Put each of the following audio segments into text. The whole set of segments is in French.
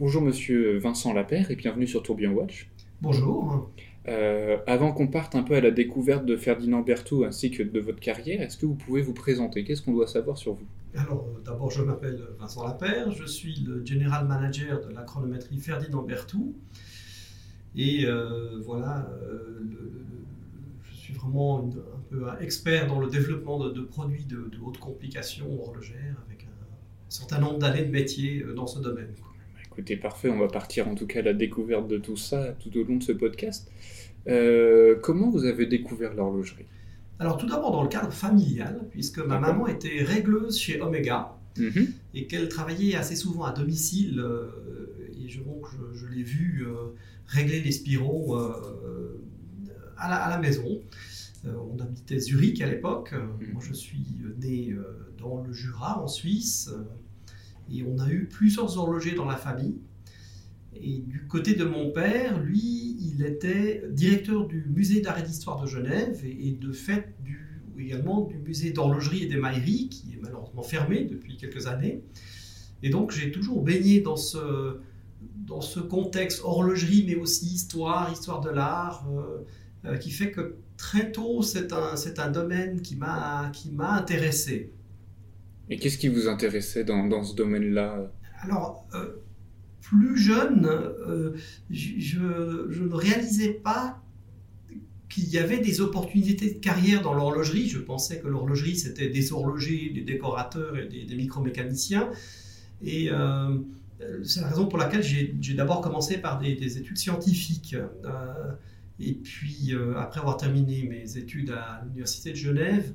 Bonjour Monsieur Vincent Lapère et bienvenue sur Tourbillon Watch. Bonjour. Euh, avant qu'on parte un peu à la découverte de Ferdinand Berthoud ainsi que de votre carrière, est-ce que vous pouvez vous présenter? Qu'est-ce qu'on doit savoir sur vous? Alors, euh, d'abord, je m'appelle Vincent Lapère, je suis le General Manager de la chronométrie Ferdinand Berthoud. Et euh, voilà, je suis vraiment un peu expert dans le développement de, produits de, de, haute complication horlogère avec un certain nombre d'années de métier dans ce domaine. Écoutez, parfait, on va partir en tout cas à la découverte de tout ça tout au long de ce podcast. Euh, comment vous avez découvert l'horlogerie? Alors tout d'abord dans le cadre familial, puisque ma maman était régleuse chez Omega mhm. et qu'elle travaillait assez souvent à domicile. Euh, et je, je, l'ai vu euh, régler les spiraux à la, maison. on habitait Zurich à l'époque. Mhm. Moi je suis né dans le Jura en Suisse. Et on a eu plusieurs horlogers dans la famille. Et du côté de mon père, lui, il était directeur du musée d'art et d'histoire de Genève et, de fait également du musée d'horlogerie et d'émaillerie, qui est malheureusement fermé depuis quelques années. Et donc j'ai toujours baigné dans ce, dans ce contexte horlogerie, mais aussi histoire, histoire de l'art, euh, euh, qui fait que très tôt, c'est un, un domaine qui m'a intéressé. Et qu'est-ce qui vous intéressait dans, dans ce domaine-là? Alors, euh, plus jeune, euh, je, ne réalisais pas qu'il y avait des opportunités de carrière dans l'horlogerie. Je pensais que l'horlogerie, c'était des horlogers, des décorateurs et des, micromécaniciens. Et euh, c'est la raison pour laquelle j'ai d'abord commencé par des, des études scientifiques. et puis, après avoir terminé mes études à l'Université de Genève,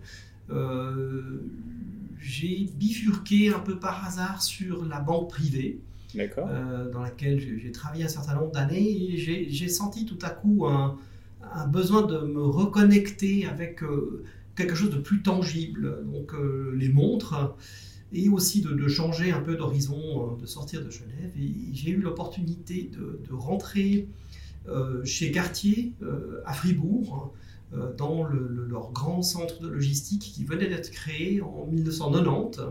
j'ai bifurqué un peu par hasard sur la banque privée, euh, dans laquelle j'ai travaillé un certain nombre d'années, et j'ai senti tout à coup un, besoin de me reconnecter avec euh, quelque chose de plus tangible, donc euh, les montres, et aussi de, changer un peu d'horizon, de sortir de Genève. Et j'ai eu l'opportunité de, de, rentrer chez Cartier à Fribourg euh, dans leur grand centre de logistique qui venait d'être créé en 1990.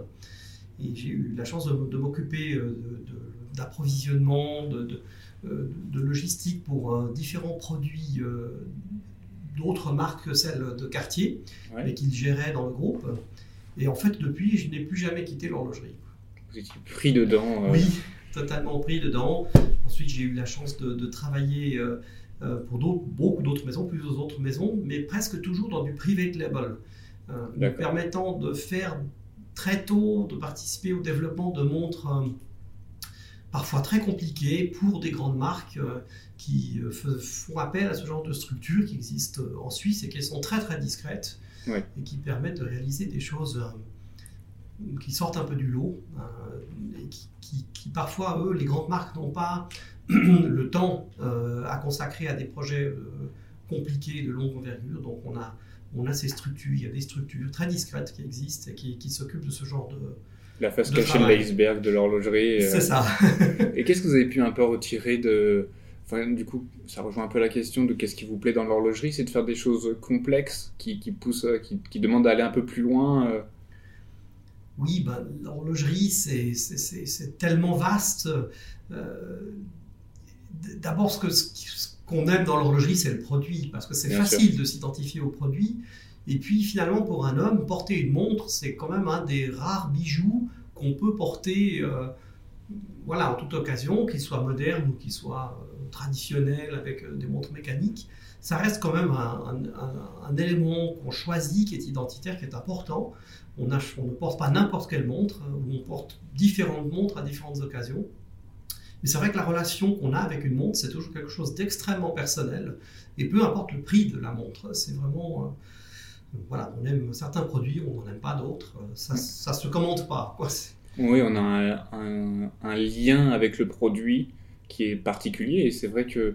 Et j'ai eu la chance de, m'occuper euh, d'approvisionnement, de, euh, de, logistique pour différents produits d'autres marques que celles de Cartier, mais qu'ils géraient dans le groupe. Et en fait, depuis, je n'ai plus jamais quitté l'horlogerie. Vous étiez pris dedans Oui, totalement pris dedans. Ensuite, j'ai eu la chance de, travailler euh, pour beaucoup d'autres maisons, plusieurs autres maisons, mais presque toujours dans du private label, euh, permettant de faire très tôt, de participer au développement de montres euh, parfois très compliquées pour des grandes marques qui font appel à ce genre de structures qui existent en Suisse et qui sont très très discrètes et qui permettent de réaliser des choses qui sortent un peu du lot et qui, qui, parfois, eux, les grandes marques n'ont pas le temps euh, à consacrer à des projets euh, compliqués de longue envergure. Donc on a, on a ces structures, il y a des structures très discrètes qui existent et qui, qui s'occupent de ce genre de... La face cachée de l'iceberg de l'horlogerie. Euh. C'est ça. et qu'est-ce que vous avez pu un peu retirer de... Enfin, du coup, ça rejoint un peu la question de qu'est-ce qui vous plaît dans l'horlogerie, c'est de faire des choses complexes qui, qui poussent, qui, qui demandent d'aller un peu plus loin. Oui, bah, l'horlogerie, c'est tellement vaste. Euh, d'abord, ce qu'on aime dans l'horlogerie, c'est le produit, parce que c'est facile de s'identifier au produit. Et puis finalement, pour un homme, porter une montre, c'est quand même un des rares bijoux qu'on peut porter euh, voilà, en toute occasion, qu'il soit moderne ou qu'il soit euh, traditionnel avec euh, des montres mécaniques. Ça reste quand même un, élément qu'on choisit, qui est identitaire, qui est important. On, on ne porte pas n'importe quelle montre, on porte différentes montres à différentes occasions. Mais c'est vrai que la relation qu'on a avec une montre, c'est toujours quelque chose d'extrêmement personnel. Et peu importe le prix de la montre, c'est vraiment. Euh, voilà, on aime certains produits, on n'en aime pas d'autres. Ça ne se commande pas. Quoi. Oui, on a un, lien avec le produit qui est particulier. Et c'est vrai que, euh,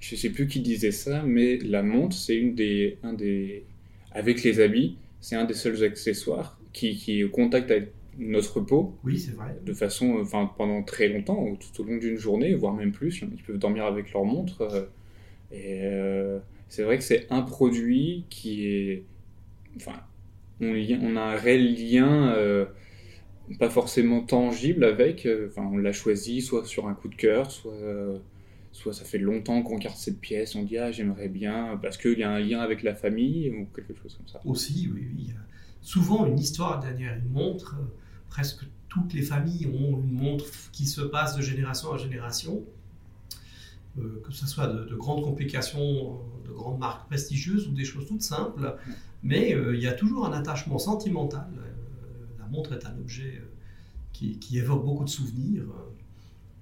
je ne sais plus qui disait ça, mais la montre, c'est une des, un des. Avec les habits, c'est un des seuls accessoires qui, qui est au contact avec notre peau. Oui, c'est vrai. De façon, enfin, pendant très longtemps, tout au long d'une journée, voire même plus. Ils peuvent dormir avec leur montre. Euh, et euh, c'est vrai que c'est un produit qui est. Enfin, on, on, a un réel lien euh, pas forcément tangible avec. Enfin, on l'a choisi soit sur un coup de cœur, soit soit ça fait longtemps qu'on garde cette pièce, on dit ah j'aimerais bien parce qu'il y a un lien avec la famille ou quelque chose comme ça. Aussi, oui, oui. Souvent une histoire derrière une montre, presque toutes les familles ont une montre qui se passe de génération à génération. Euh, que ce soit de, grandes complications, de grandes marques prestigieuses ou des choses toutes simples, mais euh, il y a toujours un attachement sentimental. Euh, la montre est un objet qui, évoque beaucoup de souvenirs.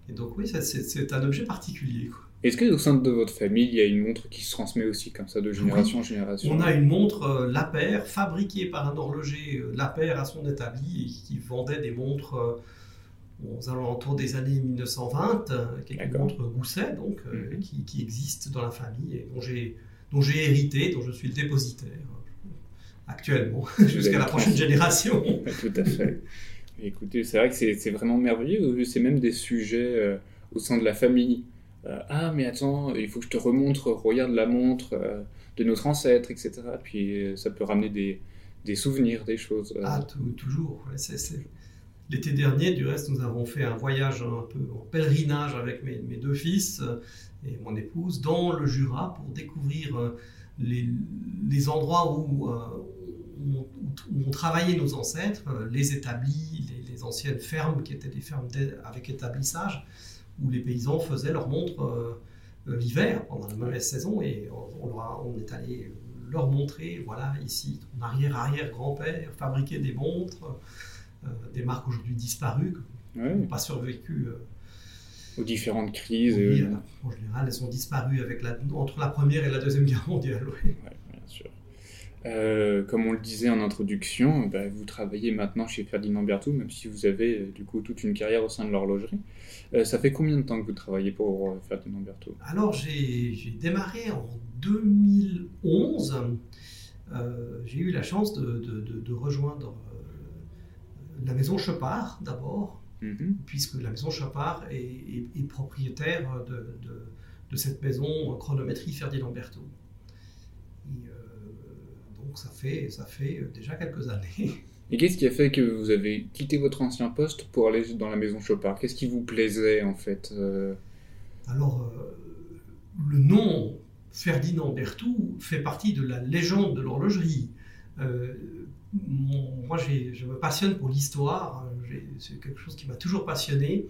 Et donc oui, c'est un objet particulier. Est-ce que au sein de votre famille, il y a une montre qui se transmet aussi comme ça de génération en génération? On a une montre euh, fabriquée par un horloger euh, à son établi et qui vendait des montres euh, aux alentours des années 1920, qui est une montre Gousset donc mhm. qui, qui, existe dans la famille et dont j'ai dont j'ai hérité, dont je suis le dépositaire actuellement jusqu'à la prochaine génération. Tout à fait. Écoutez, c'est vrai que c'est vraiment merveilleux. C'est même des sujets euh, au sein de la famille. Euh, ah, mais attends, il faut que je te remontre, regarde la montre euh, de notre ancêtre, etc. Puis ça peut ramener des, souvenirs, des choses. Ah, toujours. L'été dernier, du reste, nous avons fait un voyage un peu en pèlerinage avec mes, deux fils et mon épouse dans le Jura pour découvrir les, endroits où ont travaillé nos ancêtres, euh, les établis, les, anciennes fermes qui étaient des fermes avec établissage, où les paysans faisaient leurs montres euh, euh, l'hiver, pendant la mauvaise saison, et on, on, est allé leur montrer, voilà, ici, ton arrière-arrière-grand-père fabriquait des montres, des marques aujourd'hui disparues, qui n'ont pas survécu aux différentes crises. en général, elles sont disparues avec la, entre la Première et la Deuxième Guerre mondiale. sûr. Euh, comme on le disait en introduction, bah, vous travaillez maintenant chez Ferdinand Berthoud, même si vous avez euh, du coup toute une carrière au sein de l'horlogerie. Euh, ça fait combien de temps que vous travaillez pour Ferdinand Berthoud? Alors j'ai démarré en 2011. j'ai eu la chance de, rejoindre la maison Chopard d'abord, mhm. puisque la maison Chopard est, propriétaire de, cette maison chronométrie Ferdinand Berthaud donc ça fait, ça fait euh, déjà quelques années. Et qu'est-ce qui a fait que vous avez quitté votre ancien poste pour aller dans la maison Chopard? Qu'est-ce qui vous plaisait en fait euh? Alors, euh, le nom Ferdinand Berthoud fait partie de la légende de l'horlogerie. moi, je me passionne pour l'histoire. C'est quelque chose qui m'a toujours passionné,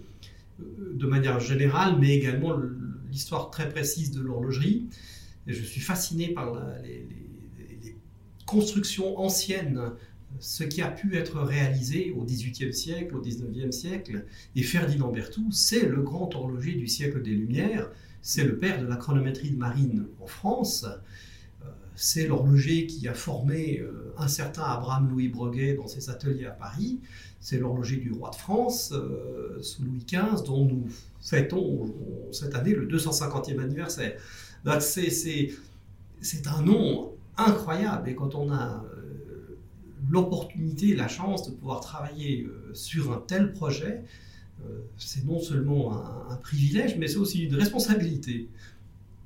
de manière générale, mais également l'histoire très précise de l'horlogerie. Et je suis fasciné par les construction ancienne, ce qui a pu être réalisé au XVIIIe siècle, au XIXe siècle. Et Ferdinand Berthoud, c'est le grand horloger du siècle des Lumières, c'est le père de la chronométrie de marine en France, euh, c'est l'horloger qui a formé euh, un certain Abraham-Louis Breguet dans ses ateliers à Paris, c'est l'horloger du roi de France euh, sous Louis XV, dont nous fêtons cette année le 250e anniversaire. C'est un nom incroyable. Et quand on a euh, l'opportunité, la chance de pouvoir travailler euh, sur un tel projet, euh, c'est non seulement un, privilège, mais c'est aussi une responsabilité.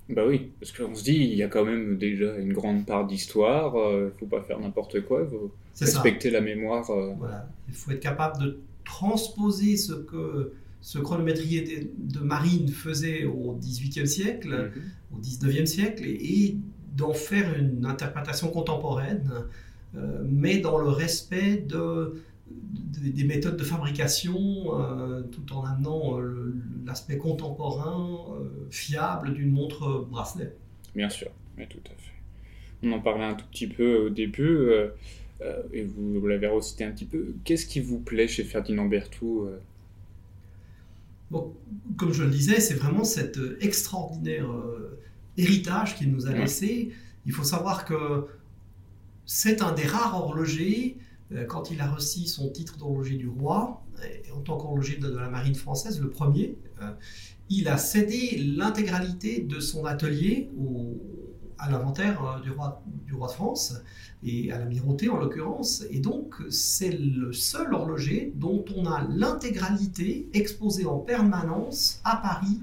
Bah oui, parce qu'on se dit, il y a quand même déjà une grande part d'histoire, il ne faut pas faire n'importe quoi, il faut respecter la mémoire. Voilà, il faut être capable de transposer ce que ce chronométrier de, marine faisait au XVIIIe siècle, mm-hmm. au XIXe siècle, et d'en faire une interprétation contemporaine, euh, mais dans le respect de, des méthodes de fabrication, euh, tout en amenant euh, l'aspect contemporain, fiable d'une montre bracelet. Bien sûr, tout à fait. On en parlait un tout petit peu au début, et vous, l'avez recité un petit peu. Qu'est-ce qui vous plaît chez Ferdinand Berthoud Bon, comme je le disais, c'est vraiment cette extraordinaire héritage qu'il nous a laissé. Il faut savoir que c'est un des rares horlogers, euh, quand il a reçu son titre d'horloger du roi, en tant qu'horloger de, la marine française, le premier, euh, il a cédé l'intégralité de son atelier à l'inventaire euh, du, roi, du roi de France et à l'amirauté en l'occurrence. Et donc, c'est le seul horloger dont on a l'intégralité exposée en permanence à Paris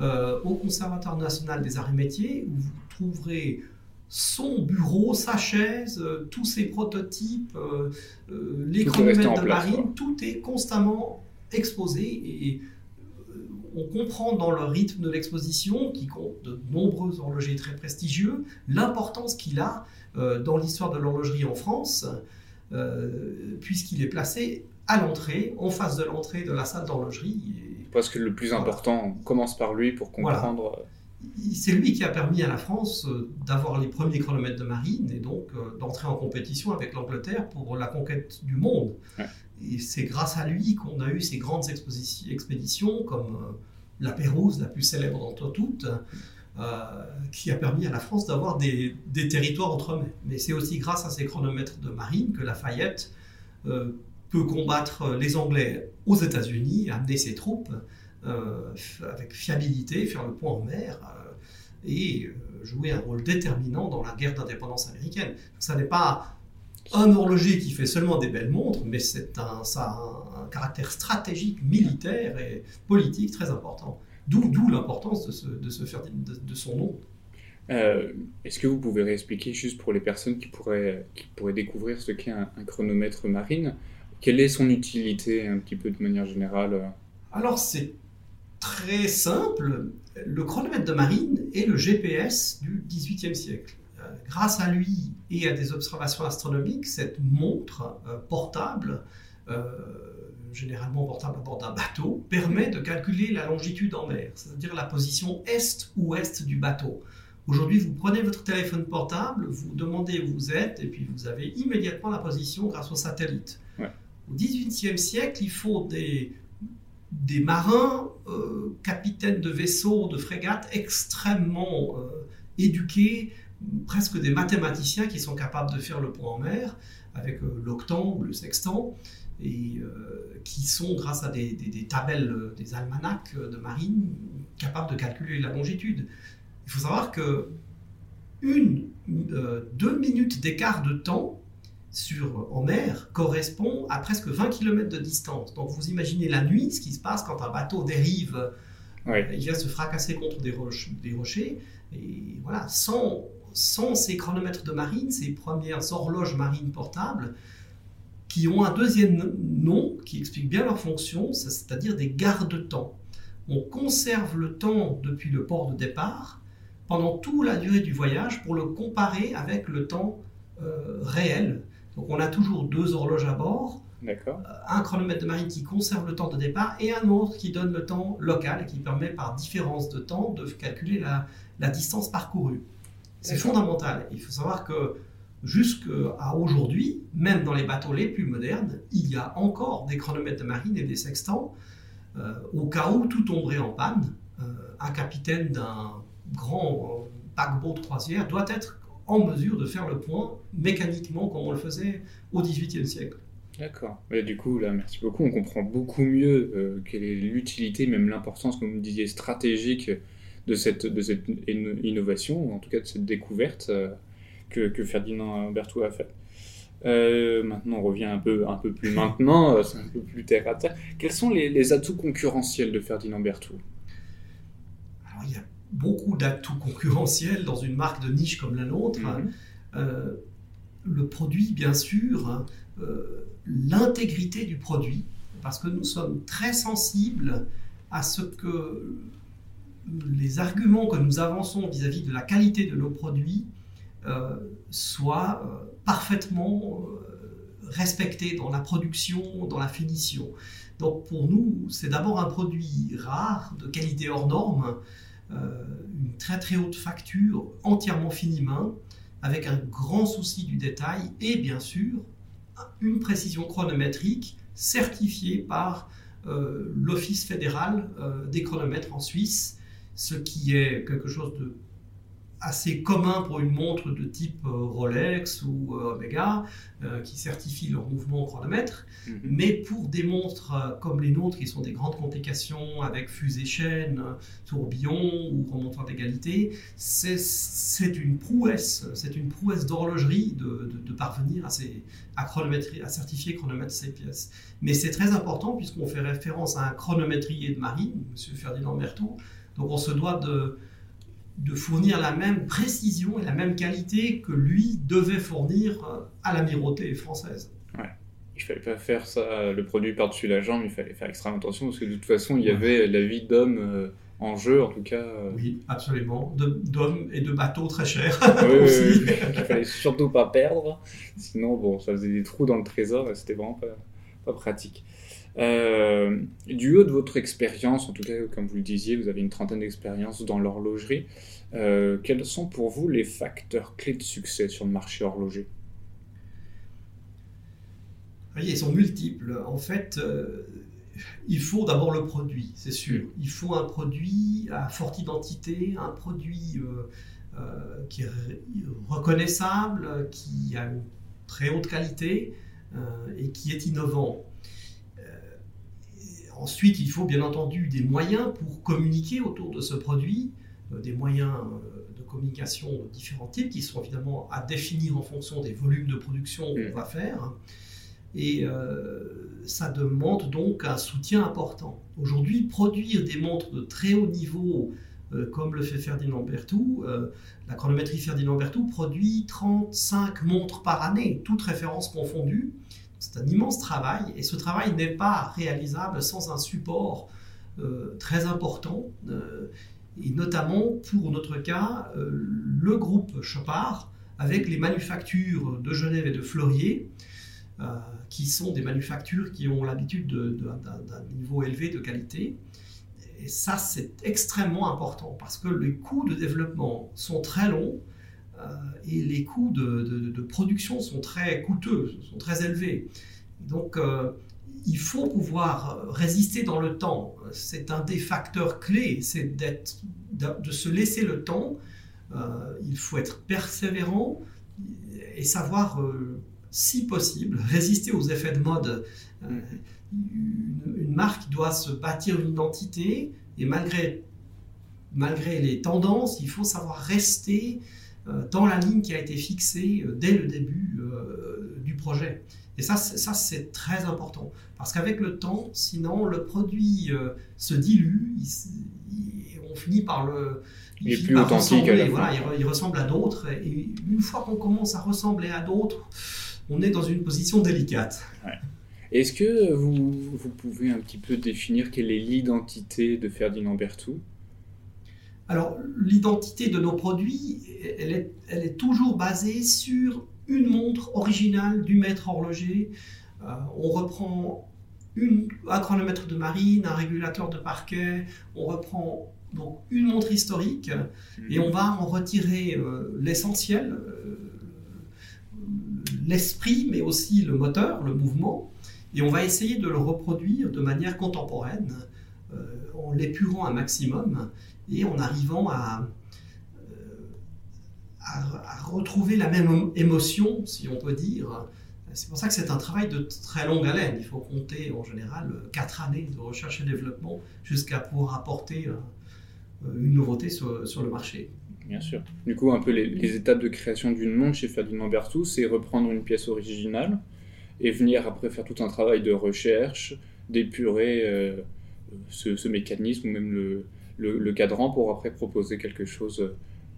euh, au Conservatoire national des arts et métiers, où vous trouverez son bureau, sa chaise, tous ses prototypes, les chronomètres de marine, tout est constamment exposé et on comprend dans le rythme de l'exposition, qui compte de nombreux horlogers très prestigieux, l'importance qu'il a euh, dans l'histoire de l'horlogerie en France, euh, puisqu'il est placé à l'entrée, en face de l'entrée de la salle d'horlogerie. Parce que le plus important commence par lui pour comprendre. C'est lui qui a permis à la France euh, d'avoir les premiers chronomètres de marine et donc d'entrer en compétition avec l'Angleterre pour la conquête du monde. Et c'est grâce à lui qu'on a eu ces grandes expéditions comme euh, la Pérouse, la plus célèbre d'entre toutes, euh, qui a permis à la France d'avoir des, territoires entre Mais, mais c'est aussi grâce à ces chronomètres de marine que Lafayette euh, peut combattre les Anglais aux États-Unis, amener ses troupes avec fiabilité, faire le point en mer et jouer un rôle déterminant dans la guerre d'indépendance américaine. Ça n'est pas un horloger qui fait seulement des belles montres, mais c'est un, ça a un, caractère stratégique, militaire et politique très important. D'où, l'importance de, de, ce de, son nom. Euh, est-ce que vous pouvez réexpliquer, juste pour les personnes qui pourraient, qui pourraient découvrir ce qu'est un, chronomètre marine, quelle est son utilité un petit peu de manière générale Alors c'est très simple. Le chronomètre de marine est le GPS du XVIIIe siècle grâce à lui et à des observations astronomiques, cette montre euh, portable, euh, généralement portable à bord d'un bateau, permet de calculer la longitude en mer, c'est-à-dire la position est-ouest du bateau. Aujourd'hui, vous prenez votre téléphone portable, vous demandez où vous êtes, et puis vous avez immédiatement la position grâce au satellite. Au XVIIIe siècle, il faut des, des marins, euh, capitaines de vaisseaux, de frégates extrêmement éduqués, presque des mathématiciens qui sont capables de faire le point en mer avec euh, l'octant ou le sextant et euh, qui sont, grâce à des, des, tabelles, euh, des almanachs de marine, capables de calculer la longitude. Il faut savoir que une, deux minutes d'écart de temps sur, en mer correspond à presque 20 km de distance. Donc vous imaginez la nuit, ce qui se passe quand un bateau dérive, il vient se fracasser contre des, des rochers. Et voilà, sans, sans ces chronomètres de marine, ces premières horloges marines portables, qui ont un deuxième nom qui explique bien leur fonction, c'est-à-dire des garde-temps. On conserve le temps depuis le port de départ pendant toute la durée du voyage pour le comparer avec le temps euh, réel. Donc on a toujours deux horloges à bord, euh, un chronomètre de marine qui conserve le temps de départ et un autre qui donne le temps local et qui permet par différence de temps de calculer la distance parcourue. C'est fondamental. Il faut savoir que jusqu'à aujourd'hui, même dans les bateaux les plus modernes, il y a encore des chronomètres de marine et des sextants. Euh, au cas où tout tomberait en panne, euh, un capitaine d'un grand euh, paquebot de croisière doit être en mesure de faire le point mécaniquement comme on le faisait au XVIIIe siècle. D'accord. du coup, là, merci beaucoup. On comprend beaucoup mieux quelle est l'utilité, même l'importance, comme vous disiez, stratégique de cette, de cette innovation, ou en tout cas de cette découverte euh, que, que, Ferdinand Berthoud a faite. Euh, maintenant, on revient un peu, un peu plus maintenant, euh, c'est un peu plus terre à terre. Quels sont les, atouts concurrentiels de Ferdinand Berthoud? Alors, il y a beaucoup d'atouts concurrentiels dans une marque de niche comme la nôtre. Mhm. le produit, bien sûr, hein, l'intégrité du produit, parce que nous sommes très sensibles à ce que les arguments que nous avançons vis-à-vis de la qualité de nos produits euh, soient euh, parfaitement euh, respectés dans la production, dans la finition. Donc pour nous, c'est d'abord un produit rare, de qualité hors norme, une très très haute facture, entièrement fini main, avec un grand souci du détail et bien sûr une précision chronométrique certifiée par l'Office fédéral des chronomètres en Suisse ce qui est quelque chose de assez commun pour une montre de type euh, Rolex ou euh, Omega, euh, qui certifie leur mouvement au chronomètre. Mhm. Mais pour des montres comme les nôtres, qui sont des grandes complications avec fusée chaîne, tourbillon ou remontoir d'égalité, c'est une prouesse, c'est une prouesse d'horlogerie de, de, parvenir à, ces, à, chronométrie, à certifier chronomètre ces pièces. Mais c'est très important puisqu'on fait référence à un chronométrier de marine, M. Ferdinand Berthaud, donc on se doit de, de fournir la même précision et la même qualité que lui devait fournir euh, à l'amirauté française. Ouais. Il fallait pas faire ça, le produit par-dessus la jambe, il fallait faire extrêmement attention parce que de toute façon, il y avait la vie d'homme euh, en jeu, en tout cas. Euh. Oui, absolument. D'hommes et de bateaux très chers. oui, aussi. oui, il fallait surtout pas perdre. Sinon, bon, ça faisait des trous dans le trésor et c'était vraiment pas, pas pratique. Euh, du haut de votre expérience, en tout cas, comme vous le disiez, vous avez une trentaine d'expériences dans l'horlogerie. Euh, quels sont pour vous les facteurs clés de succès sur le marché horloger? Ils sont multiples. En fait, euh, il faut d'abord le produit, c'est sûr. Il faut un produit à forte identité, un produit qui est reconnaissable, qui a une très haute qualité et qui est innovant. Ensuite, il faut bien entendu des moyens pour communiquer autour de ce produit, euh, des moyens euh, de communication de différents types qui sont évidemment à définir en fonction des volumes de production qu'on mm. va faire. Et euh, ça demande donc un soutien important. Aujourd'hui, produire des montres de très haut niveau, comme le fait Ferdinand Berthoud, la chronométrie Ferdinand Berthoud produit 35 montres par année, toutes références confondues. C'est un immense travail et ce travail n'est pas réalisable sans un support euh, très important euh, et notamment pour notre cas euh, le groupe Chopard avec les manufactures de Genève et de Fleurier qui sont des manufactures qui ont l'habitude d'un niveau élevé de qualité. Et ça, c'est extrêmement important parce que les coûts de développement sont très longs et les coûts de, production sont très coûteux, sont très élevés. Donc, euh, il faut pouvoir résister dans le temps. C'est un des facteurs clés, c'est de se laisser le temps. Euh, il faut être persévérant et savoir, si possible, résister aux effets de mode. Une, une, marque doit se bâtir une identité et malgré, malgré les tendances, il faut savoir rester euh, dans la ligne qui a été fixée euh, dès le début euh, du projet. Et ça, ça c'est très important. Parce qu'avec le temps, sinon, le produit se dilue, on finit par le... Il, est plus authentique Voilà, il, ressemble à d'autres. Et une fois qu'on commence à ressembler à d'autres, on est dans une position délicate. Est-ce que vous, vous, pouvez un petit peu définir quelle est l'identité de Ferdinand Berthoud? Alors, l'identité de nos produits, elle est, toujours basée sur une montre originale du maître horloger. Euh, on reprend un chronomètre de marine, un régulateur de parquet, on reprend donc une montre historique et on va en retirer euh, l'essentiel, euh, l'esprit, mais aussi le moteur, le mouvement, et on va essayer de le reproduire de manière contemporaine en l'épurant un maximum et en arrivant à, euh, retrouver la même émotion, si on peut dire. C'est pour ça que c'est un travail de très longue haleine. Il faut compter en général quatre années de recherche et développement jusqu'à pouvoir apporter euh, une nouveauté sur, le marché. Bien sûr. Du coup, un peu les, étapes de création d'une montre chez Ferdinand Berthoud, c'est reprendre une pièce originale et venir après faire tout un travail de recherche, d'épurer euh, ce, ce, mécanisme ou même le, le, cadran pour après proposer quelque chose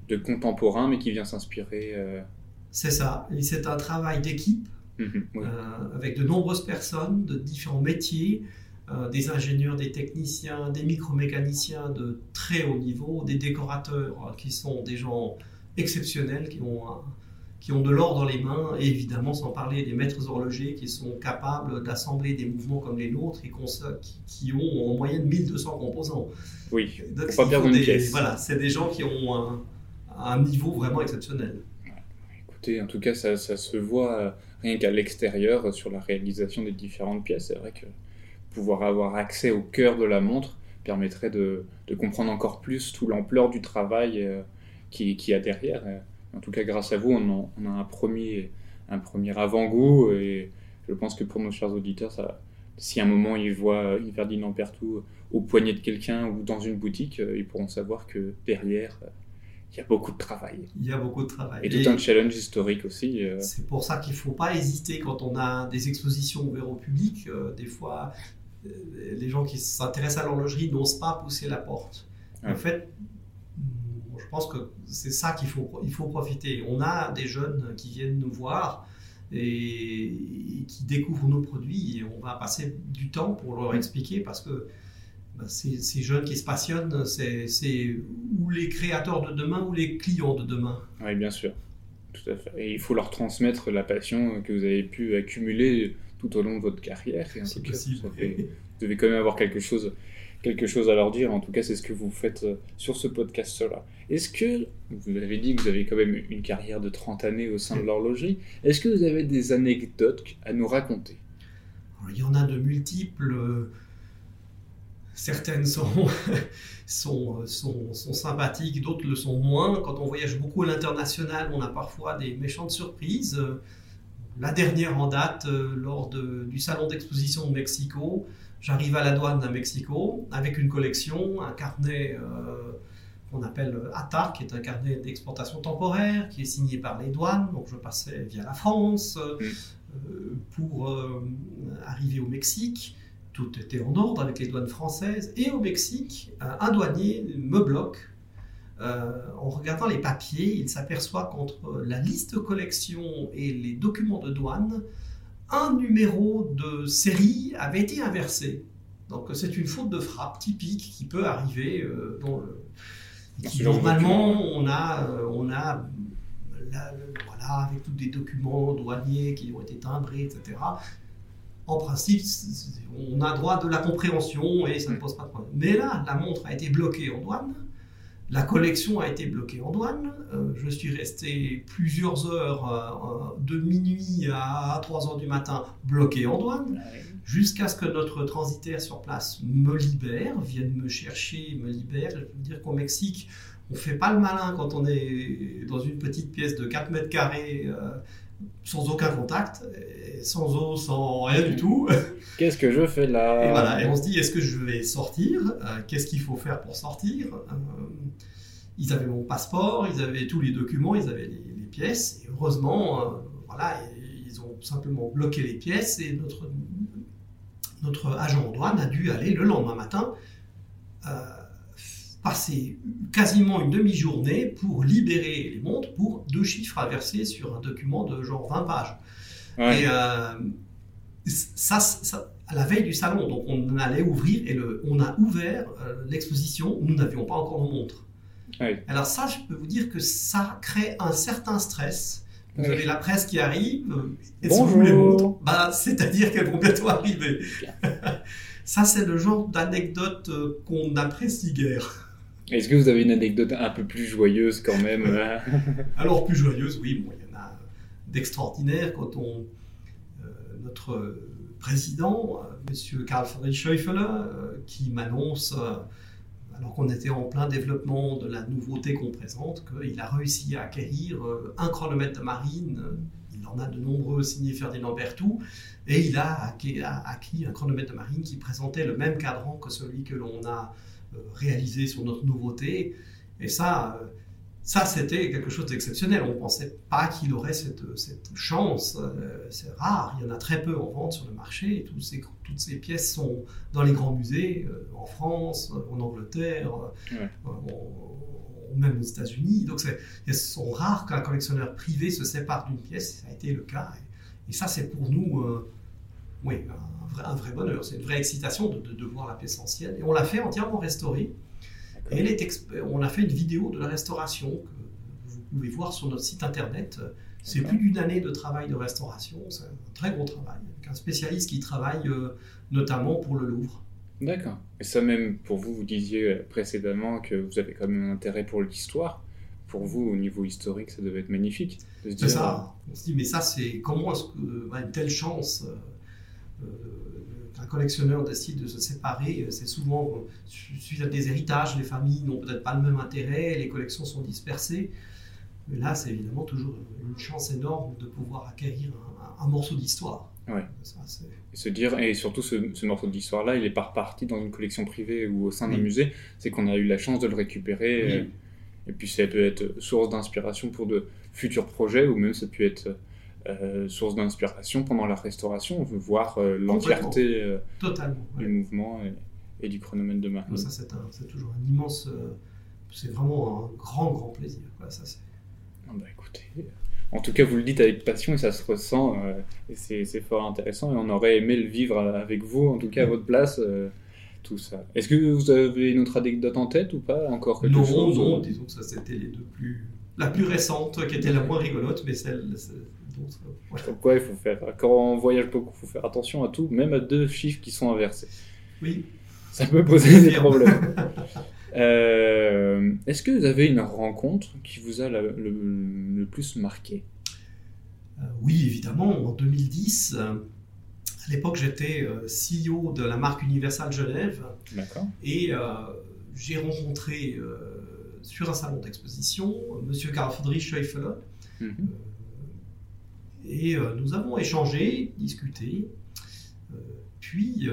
de contemporain, mais qui vient s'inspirer. Euh, c'est ça. Et c'est un travail d'équipe mhm, euh, avec de nombreuses personnes de différents métiers, euh, des ingénieurs, des techniciens, des micromécaniciens de très haut niveau, des décorateurs qui sont des gens exceptionnels, qui ont qui ont de l'or dans les mains, et évidemment sans parler des maîtres horlogers qui sont capables d'assembler des mouvements comme les nôtres et qui, ont en moyenne 1200 composants. Oui, Donc, pas perdre une pièce. Voilà, c'est des gens qui ont un, niveau vraiment exceptionnel. Écoutez, en tout cas, ça, se voit euh, rien qu'à l'extérieur euh, sur la réalisation des différentes pièces. C'est vrai que pouvoir avoir accès au cœur de la montre permettrait de, comprendre encore plus toute l'ampleur du travail euh, qui, qui y a derrière. En tout cas, grâce à vous, on, a un premier, un premier avant-goût et je pense que pour nos chers auditeurs, ça, si à un moment ils voient Ferdinand Pertou au poignet de quelqu'un ou dans une boutique, euh, ils pourront savoir que derrière, euh, il y a beaucoup de travail. Il y a beaucoup de travail. Et, tout un challenge historique aussi. Euh. C'est pour ça qu'il ne faut pas hésiter quand on a des expositions ouvertes au public. des fois, les gens qui s'intéressent à l'horlogerie n'osent pas pousser la porte. En fait, pense que c'est ça qu'il faut, il faut profiter. On a des jeunes qui viennent nous voir et, qui découvrent nos produits et on va passer du temps pour leur expliquer parce que bah, ces, jeunes qui se passionnent, c'est ou les créateurs de demain ou les clients de demain. Oui, bien sûr. Tout à fait. Et il faut leur transmettre la passion que vous avez pu accumuler tout au long de votre carrière. C'est possible. vous devez quand même avoir quelque chose quelque chose à leur dire. En tout cas, c'est ce que vous faites euh, sur ce podcast-là. Est-ce que, vous avez dit que vous avez quand même une carrière de 30 années au sein de l'horlogerie, est-ce que vous avez des anecdotes à nous raconter? Il y en a de multiples. Certaines sont, sont, sont, sont, sympathiques, d'autres le sont moins. Quand on voyage beaucoup à l'international, on a parfois des méchantes surprises. La dernière en date, euh, lors de, du salon d'exposition de Mexico, J'arrive à la douane à Mexico avec une collection, un carnet euh, qu'on appelle ATA, qui est un carnet d'exportation temporaire, qui est signé par les douanes. Donc je passais via la France euh, mm. pour euh, arriver au Mexique. Tout était en ordre avec les douanes françaises. Et au Mexique, un douanier me bloque. En regardant les papiers, il s'aperçoit qu'entre la liste collection et les documents de douane, un numéro de série avait été inversé. Donc c'est une faute de frappe typique qui peut arriver euh, dans normalement on a, euh, on a voilà, avec tous des documents douaniers qui ont été timbrés, etc. En principe, on a droit de la compréhension et ça ne pose pas de problème. Mais là, la montre a été bloquée en douane la collection a été bloquée en douane. Euh, je suis resté plusieurs heures, euh, de minuit à 3 heures du matin, bloqué en douane, ah jusqu'à ce que notre transitaire sur place me libère, vienne me chercher, me libère. Je veux dire qu'au Mexique, on ne fait pas le malin quand on est dans une petite pièce de 4 mètres carrés. Euh, sans aucun contact, sans eau, sans rien du tout. Qu'est-ce que je fais là Et voilà, et on se dit, est-ce que je vais sortir? Euh, Qu'est-ce qu'il faut faire pour sortir? Euh, Ils avaient mon passeport, ils avaient tous les documents, ils avaient les, pièces, et heureusement, euh, voilà, ils ont simplement bloqué les pièces, et notre, notre agent en douane a dû aller le lendemain matin passer quasiment une demi-journée pour libérer les montres pour deux chiffres à verser sur un document de genre 20 pages. Et euh, ça, à la veille du salon, donc on allait ouvrir et le, on a ouvert euh, l'exposition, nous n'avions pas encore nos montres. Alors ça, je peux vous dire que ça crée un certain stress. Vous avez la presse qui arrive, et vous les montres? Bah, C'est-à-dire qu'elles vont bientôt arriver. ça, c'est le genre d'anecdote euh, qu'on apprécie guère. Est-ce que vous avez une anecdote un peu plus joyeuse quand même euh Alors, plus joyeuse, oui, bon, il y en a d'extraordinaire quand on. Euh, notre président, euh, monsieur Karl Friedrich Schäufele, qui m'annonce, alors qu'on était en plein développement de la nouveauté qu'on présente, qu'il a réussi à acquérir un chronomètre de marine. Il en a de nombreux signés Ferdinand Berthoud, et il a acquis, a acquis un chronomètre de marine qui présentait le même cadran que celui que l'on a euh, réalisé sur notre nouveauté. Et ça, euh, ça c'était quelque chose d'exceptionnel. On ne pensait pas qu'il aurait cette, cette chance. Euh, c'est rare, il y en a très peu en vente sur le marché. Tous ces, toutes ces pièces sont dans les grands musées, en France, en Angleterre, ou même aux États-Unis. Donc elles sont rares qu'un collectionneur privé se sépare d'une pièce. Ça a été le cas. Et, ça, c'est pour nous oui, un vrai, bonheur. C'est une vraie excitation de, voir la pièce ancienne. Et on l'a fait entièrement restaurée. Et elle est on a fait une vidéo de la restauration que vous pouvez voir sur notre site internet. C'est plus d'une année de travail de restauration. C'est un très gros travail. Avec un spécialiste qui travaille euh, notamment pour le Louvre. D'accord. Et ça même, pour vous, vous disiez précédemment que vous avez quand même un intérêt pour l'histoire. Pour vous, au niveau historique, ça devait être magnifique. C'est ça. On se dit, mais ça, c'est comment est-ce que bah, une telle chance euh, euh, un collectionneur décide de se séparer, euh, c'est souvent suite à des héritages, les familles n'ont peut-être pas le même intérêt, les collections sont dispersées. Mais là, c'est évidemment toujours une chance énorme de pouvoir acquérir un, morceau d'histoire. Ouais. et se dire, et surtout ce, morceau d'histoire-là, il est pas reparti dans une collection privée ou au sein d'un musée, c'est qu'on a eu la chance de le récupérer. Et, et, puis ça peut être source d'inspiration pour de futurs projets, ou même ça peut être euh, source d'inspiration pendant la restauration, voir euh, l'entièreté euh, du mouvement et, du chronomètre de marine. Ça, c'est toujours un immense c'est vraiment un grand, grand plaisir. Ça, ah bah, écoutez, en tout cas, vous le dites avec passion et ça se ressent. et c'est fort intéressant. Et on aurait aimé le vivre avec vous, en tout cas à votre place tout ça. Est-ce que vous avez une autre anecdote en tête ou pas Encore quelque non, chose Non, disons que ça c'était les deux plus. La plus récente, qui était la moins rigolote, mais celle. Donc, quoi, il faut faire. Quand on voyage beaucoup, il faut faire attention à tout, même à deux chiffres qui sont inversés. Oui. Ça peut poser des problèmes. Euh, est-ce que vous avez une rencontre qui vous a le, plus marqué? Euh, Oui, évidemment. En 2010, à l'époque, j'étais euh, CEO de la marque Universal Genève. Et euh, j'ai rencontré euh, sur un salon d'exposition M. Karl Friedrich Schäufele. Mhm. Et nous avons échangé, discuté. puis,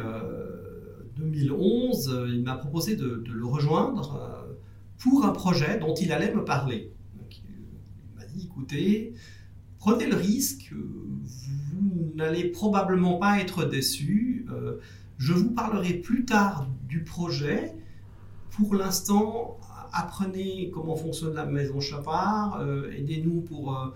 2011, il m'a proposé de, le rejoindre pour un projet dont il allait me parler. il m'a dit, écoutez, prenez le risque, vous n'allez probablement pas être déçu. Euh, je vous parlerai plus tard du projet. Pour l'instant, apprenez comment fonctionne la maison Chapard, euh, aidez-nous pour euh,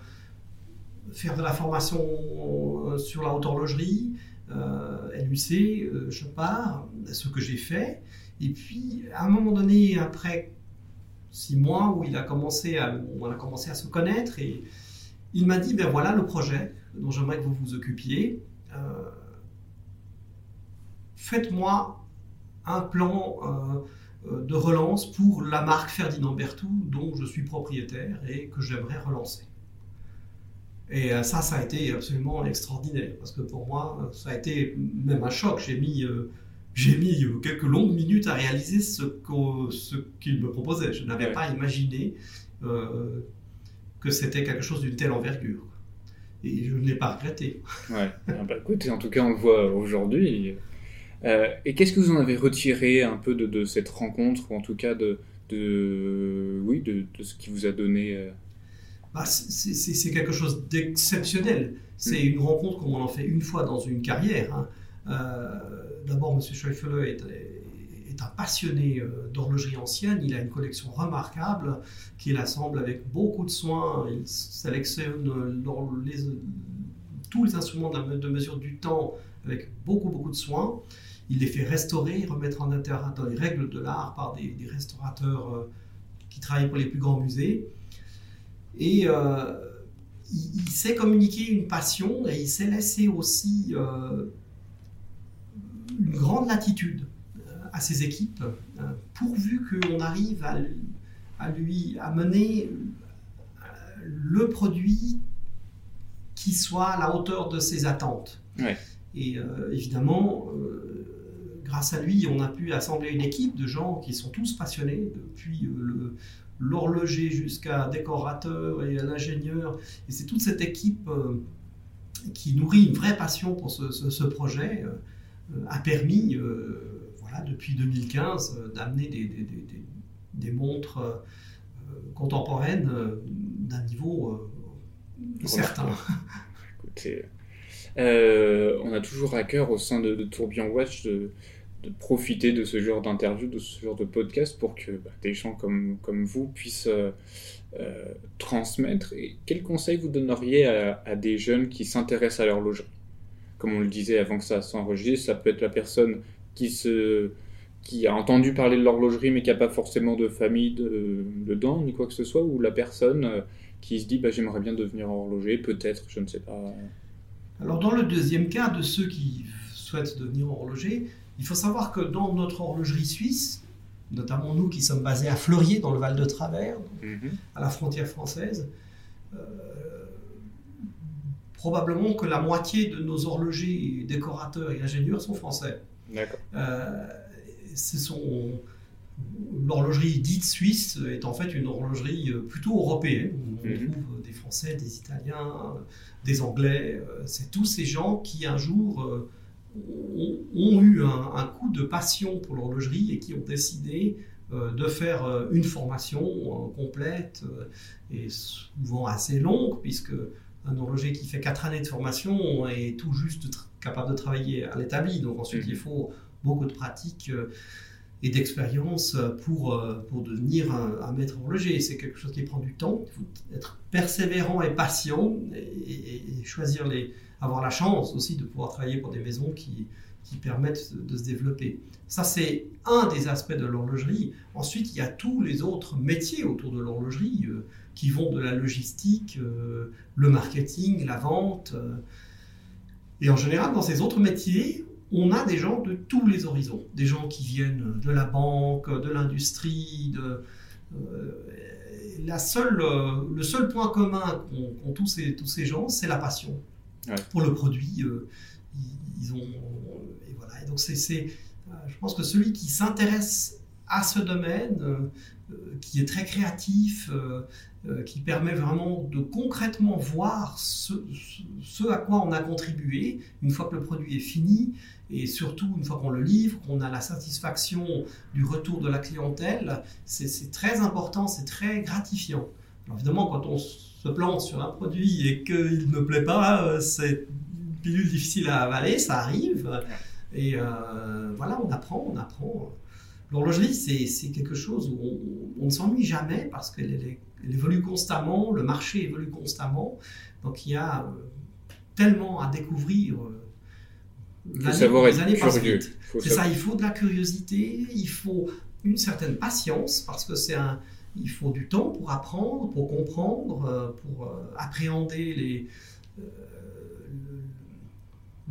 faire de la formation sur la haute horlogerie, LUC, Chapard, ce que j'ai fait. Et puis, à un moment donné, après six mois où il a commencé à, on a commencé à se connaître et il m'a dit, ben voilà le projet dont j'aimerais que vous vous occupiez. Euh, faites-moi un plan euh, euh, de relance pour la marque Ferdinand Berthoud dont je suis propriétaire et que j'aimerais relancer. Et ça, ça a été absolument extraordinaire parce que pour moi, ça a été même un choc. J'ai mis, j'ai mis quelques longues minutes à réaliser ce qu'il me proposait. Je n'avais pas imaginé que c'était quelque chose d'une telle envergure. Et je ne l'ai pas regretté. Ouais, ah bah, écoutez, en tout cas, on le voit aujourd'hui. Euh, et qu'est-ce que vous en avez retiré un peu de, cette rencontre, ou en tout cas de, de oui, de, ce qui vous a donné euh? Bah, C'est quelque chose d'exceptionnel. C'est hmm. une rencontre comme on en fait une fois dans une carrière. Hein. Euh, d'abord, M. Schäufele est, est un passionné euh, d'horlogerie ancienne. Il a une collection remarquable qu'il assemble avec beaucoup de soin. Il sélectionne tous les instruments de, mesure du temps avec beaucoup, beaucoup de soin. Il les fait restaurer, remettre en intérêt dans les règles de l'art par des, restaurateurs euh, qui travaillent pour les plus grands musées. Et il, sait communiquer une passion et il sait laisser aussi une grande latitude à ses équipes, euh, pourvu qu'on arrive à, lui amener euh, le produit qui soit à la hauteur de ses attentes. Et euh, évidemment, grâce à lui, on a pu assembler une équipe de gens qui sont tous passionnés, depuis l'horloger jusqu'à décorateur et l'ingénieur. Et c'est toute cette équipe qui nourrit une vraie passion pour ce, projet, a permis depuis 2015, euh, d'amener des, montres euh, contemporaines euh, d'un niveau certain. On a toujours à cœur au sein de, Tourbillon Watch profiter de ce genre d'interview, de ce genre de podcast pour que bah, des gens comme, comme vous puissent transmettre. Et quels conseils vous donneriez à, des jeunes qui s'intéressent à l'horlogerie? Comme on le disait avant que ça s'enregistre, ça peut être la personne qui, se, qui a entendu parler de l'horlogerie mais qui n'a pas forcément de famille de, dedans, ni quoi que ce soit, ou la personne euh, qui se dit bah, j'aimerais bien devenir horloger, peut-être, je ne sais pas. Alors dans le deuxième cas de ceux qui souhaitent devenir horloger, il faut savoir que dans notre horlogerie suisse, notamment nous qui sommes basés à Fleurier dans le Val de Travers, mhm. à la frontière française, euh, probablement que la moitié de nos horlogers, décorateurs et ingénieurs sont français. Euh, ce sont l'horlogerie dite suisse est en fait une horlogerie euh, plutôt européenne. On mhm. trouve des Français, des Italiens, des Anglais. C'est tous ces gens qui un jour ont, eu un, coup de passion pour l'horlogerie et qui ont décidé de faire une formation complète et souvent assez longue, puisque un horloger qui fait 4 années de formation est tout juste capable de travailler à l'établi. Donc ensuite, il mhm. faut beaucoup de pratique. Euh, et d'expérience pour, pour devenir un, maître horloger. C'est quelque chose qui prend du temps. Il faut être persévérant et patient et, choisir les, avoir la chance aussi de pouvoir travailler pour des maisons qui, qui permettent de se développer. Ça, c'est un des aspects de l'horlogerie. Ensuite, il y a tous les autres métiers autour de l'horlogerie euh, qui vont de la logistique, euh, le marketing, la vente. Euh. et en général, dans ces autres métiers, on a des gens de tous les horizons. Des gens qui viennent de la banque, de l'industrie, la seule, le seul point commun qu'ont tous, ces, tous ces gens, c'est la passion pour le produit. ils, ont donc c'est, euh, je pense que celui qui s'intéresse à ce domaine, euh, euh, qui est très créatif, qui permet vraiment de concrètement voir ce, à quoi on a contribué une fois que le produit est fini et surtout une fois qu'on le livre, qu'on a la satisfaction du retour de la clientèle, c'est très important, c'est très gratifiant. évidemment, quand on se plante sur un produit et qu'il ne plaît pas, c'est une pilule difficile à avaler, ça arrive. Et euh, voilà, on apprend, on apprend. L'horlogerie, c'est quelque chose où on, ne s'ennuie jamais parce qu'elle évolue constamment, le marché évolue constamment. Donc il y a euh, tellement à découvrir. Il faut savoir être curieux. C'est ça, il faut de la curiosité, il faut une certaine patience parce que c'est un, il faut du temps pour apprendre, pour comprendre, euh, pour appréhender les,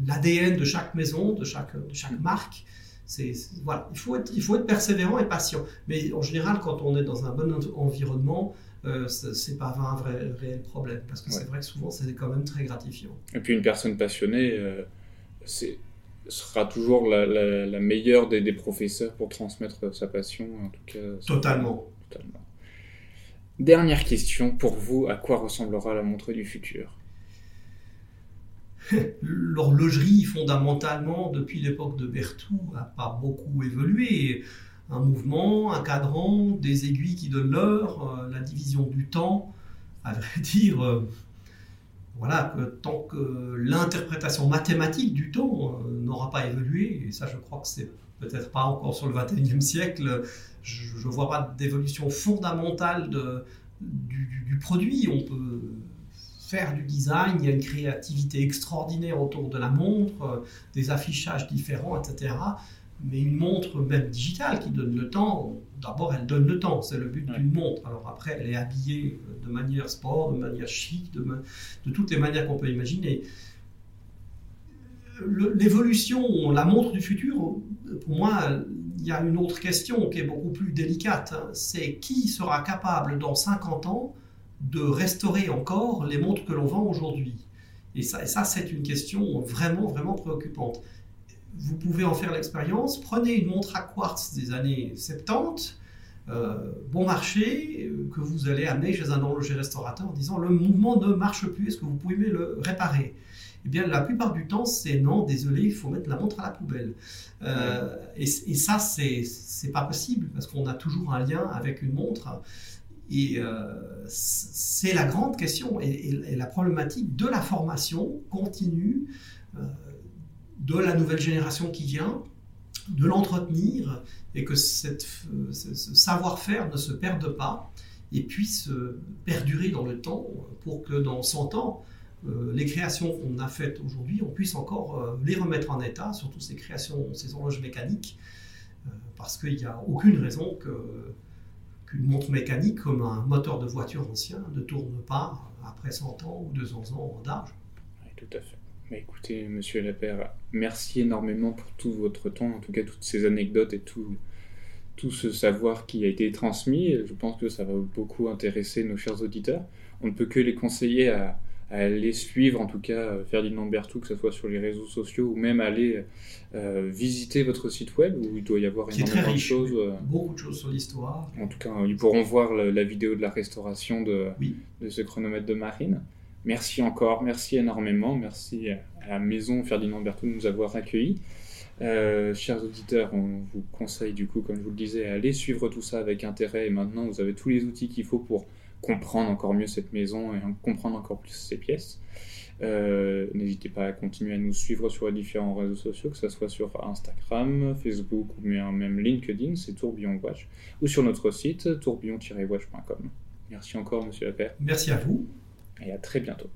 l'ADN de chaque maison, de chaque, de chaque marque. C'est, voilà, il faut, être, il faut être persévérant et patient. Mais en général, quand on est dans un bon environnement, euh, c'est pas un vrai réel problème. Parce que c'est vrai que souvent, c'est quand même très gratifiant. Et puis, une personne passionnée euh, c'est, sera toujours la, la, meilleure des, des, professeurs pour transmettre sa passion. En tout cas, totalement. totalement. Dernière question pour vous à quoi ressemblera la montre du futur? L'horlogerie, fondamentalement, depuis l'époque de Berthoud, n'a pas beaucoup évolué. Un mouvement, un cadran, des aiguilles qui donnent l'heure, euh, la division du temps. À vrai dire, euh, voilà, tant que l'interprétation mathématique du temps euh, n'aura pas évolué, et ça je crois que c'est peut-être pas encore sur le 21e siècle, je ne vois pas d'évolution fondamentale de, du, du, produit. On peut faire du design, il y a une créativité extraordinaire autour de la montre, euh, des affichages différents, etc. Mais une montre même digitale qui donne le temps, d'abord elle donne le temps, c'est le but d'une montre. Alors après elle est habillée euh, de manière sport, de manière chic, de, de toutes les manières qu'on peut imaginer. L'évolution, la montre du futur, pour moi, il y a une autre question qui est beaucoup plus délicate. Hein. C'est qui sera capable dans 50 ans de restaurer encore les montres que l'on vend aujourd'hui? Et ça, c'est une question vraiment, vraiment préoccupante. Vous pouvez en faire l'expérience. Prenez une montre à quartz des années 70, euh, bon marché, euh, que vous allez amener chez un horloger restaurateur en disant le mouvement ne marche plus, est-ce que vous pouvez le réparer? Eh bien, la plupart du temps, c'est non, désolé, il faut mettre la montre à la poubelle. Euh, et, et, ça, c'est pas possible parce qu'on a toujours un lien avec une montre. Et euh, c'est la grande question et, la problématique de la formation continue, euh, de la nouvelle génération qui vient, de l'entretenir et que cette, ce, savoir-faire ne se perde pas et puisse perdurer dans le temps pour que dans 100 ans, euh, les créations qu'on a faites aujourd'hui, on puisse encore les remettre en état, surtout ces créations, ces horloges mécaniques, parce qu'il n'y a aucune raison que une montre mécanique, comme un moteur de voiture ancien, ne tourne pas après 100 ans ou 200 ans d'âge. Oui, tout à fait. Mais écoutez, monsieur Lapère, merci énormément pour tout votre temps, en tout cas toutes ces anecdotes et tout, tout ce savoir qui a été transmis. Je pense que ça va beaucoup intéresser nos chers auditeurs. On ne peut que les conseiller à, aller suivre en tout cas euh, Ferdinand Berthoud, que ce soit sur les réseaux sociaux ou même aller euh, visiter votre site web où il doit y avoir énormément de choses. Euh, beaucoup de choses sur l'histoire. En tout cas, ils pourront voir la, vidéo de la restauration de, de, ce chronomètre de marine. Merci encore, merci énormément, merci à la maison Ferdinand Berthoud de nous avoir accueillis. chers auditeurs, on vous conseille du coup, comme je vous le disais, à aller suivre tout ça avec intérêt. Et maintenant, vous avez tous les outils qu'il faut pour comprendre encore mieux cette maison et comprendre encore plus ses pièces. N'hésitez pas à continuer à nous suivre sur les différents réseaux sociaux, que ce soit sur Instagram, Facebook ou même LinkedIn, c'est Tourbillon Watch, ou sur notre site tourbillon-watch.com. Merci encore, monsieur Lapère. Merci à vous. Et à très bientôt.